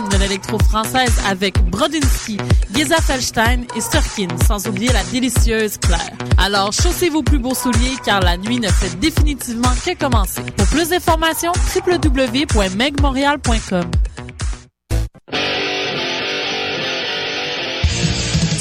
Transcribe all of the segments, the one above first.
de l'électro-française avec Brodinski, Geza Felstein et Sturkin, sans oublier la délicieuse Claire. Alors, chaussez vos plus beaux souliers car la nuit ne fait définitivement que commencer. Pour plus d'informations, www.megmontreal.com.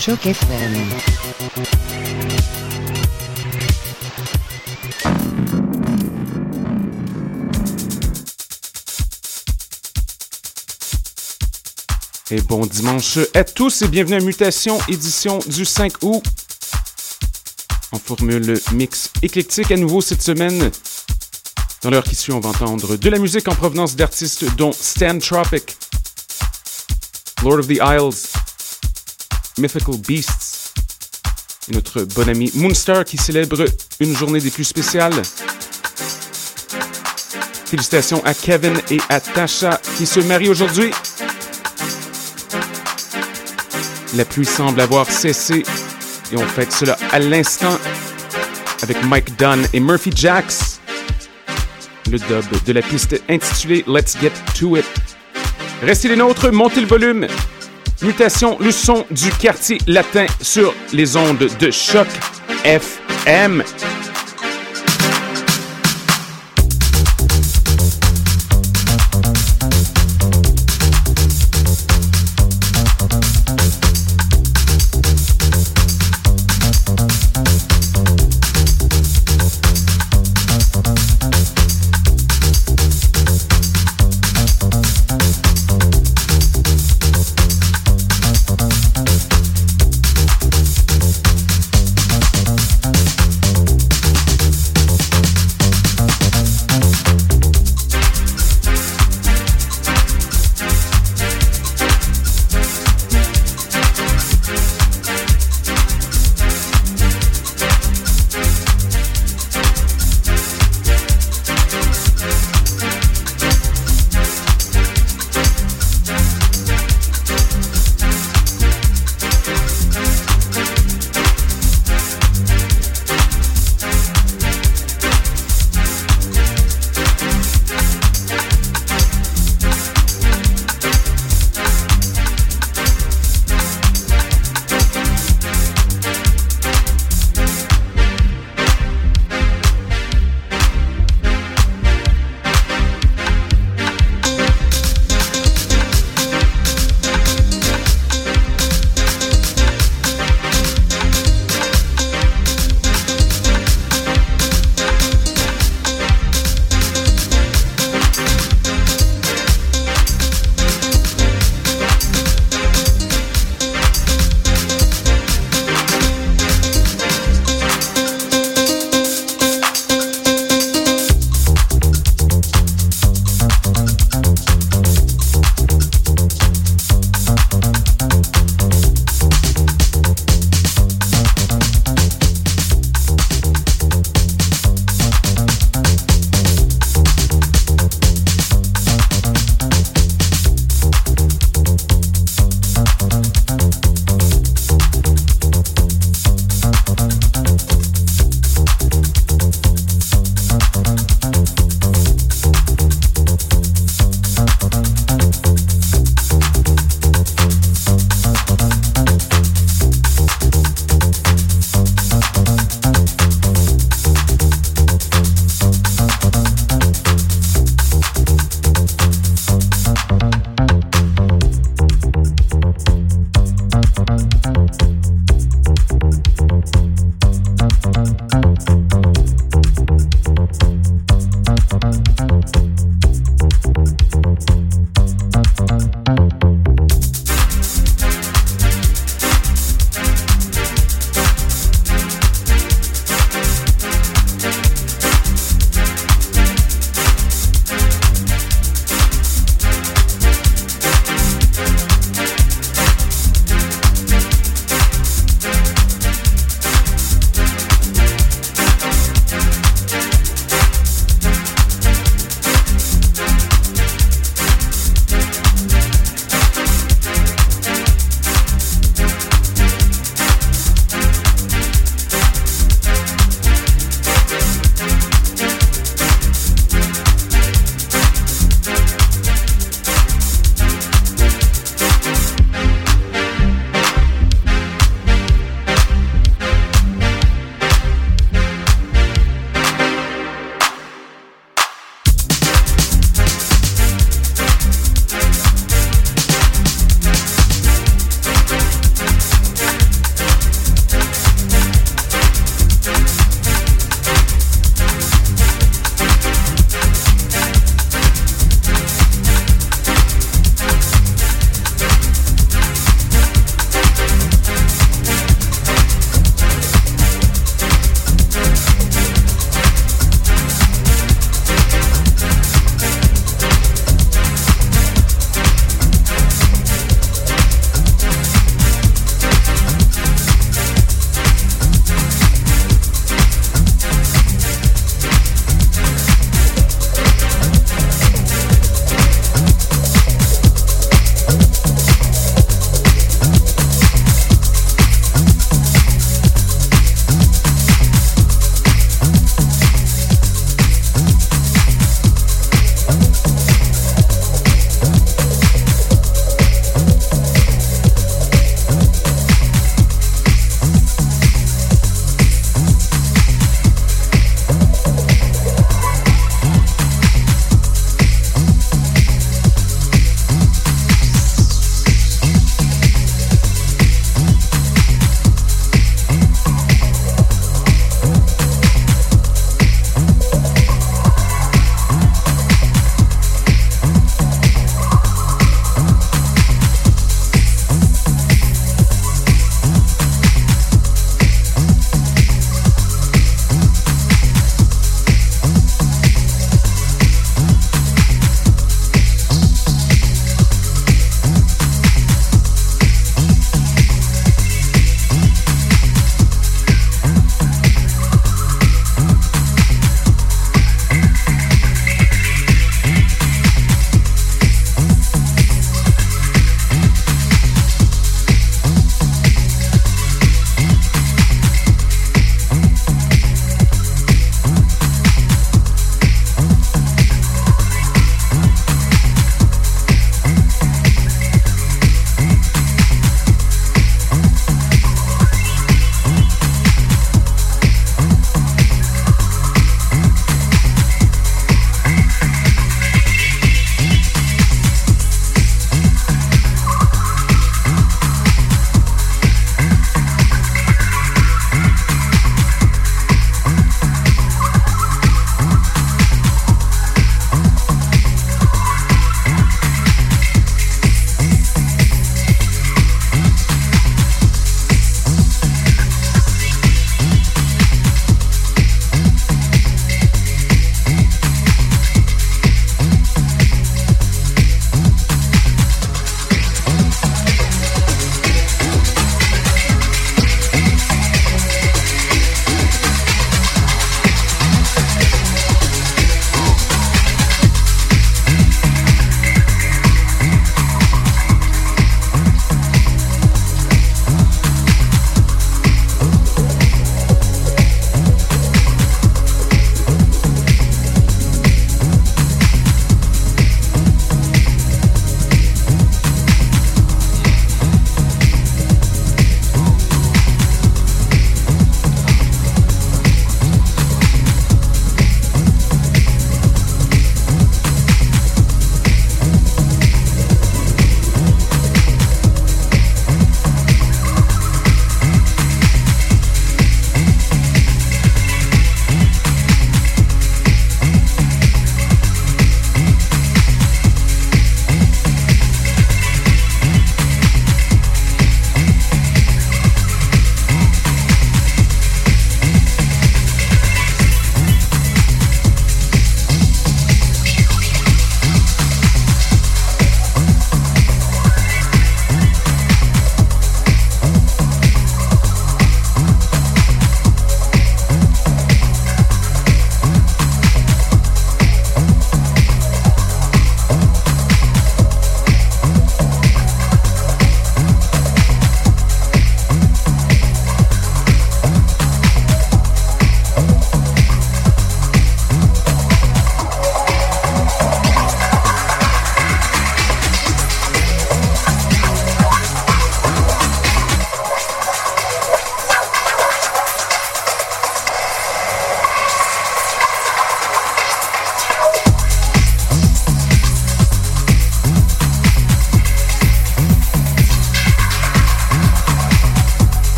Choc FM. Et bon dimanche à tous et bienvenue à Mutation, édition du 5 août. En formule mix éclectique à nouveau cette semaine. Dans l'heure qui suit, on va entendre de la musique en provenance d'artistes dont Stan Tropic, Lord of the Isles, Mythical Beasts et notre bon ami Moonstar qui célèbre une journée des plus spéciales. Félicitations à Kevin et à Tasha qui se marient aujourd'hui. La pluie semble avoir cessé et on fête cela à l'instant avec Mike Dunn et Murphy Jacks. Le dub de la piste intitulée Let's Get To It. Restez les nôtres, montez le volume. Mutation, le son du quartier latin sur les ondes de choc FM.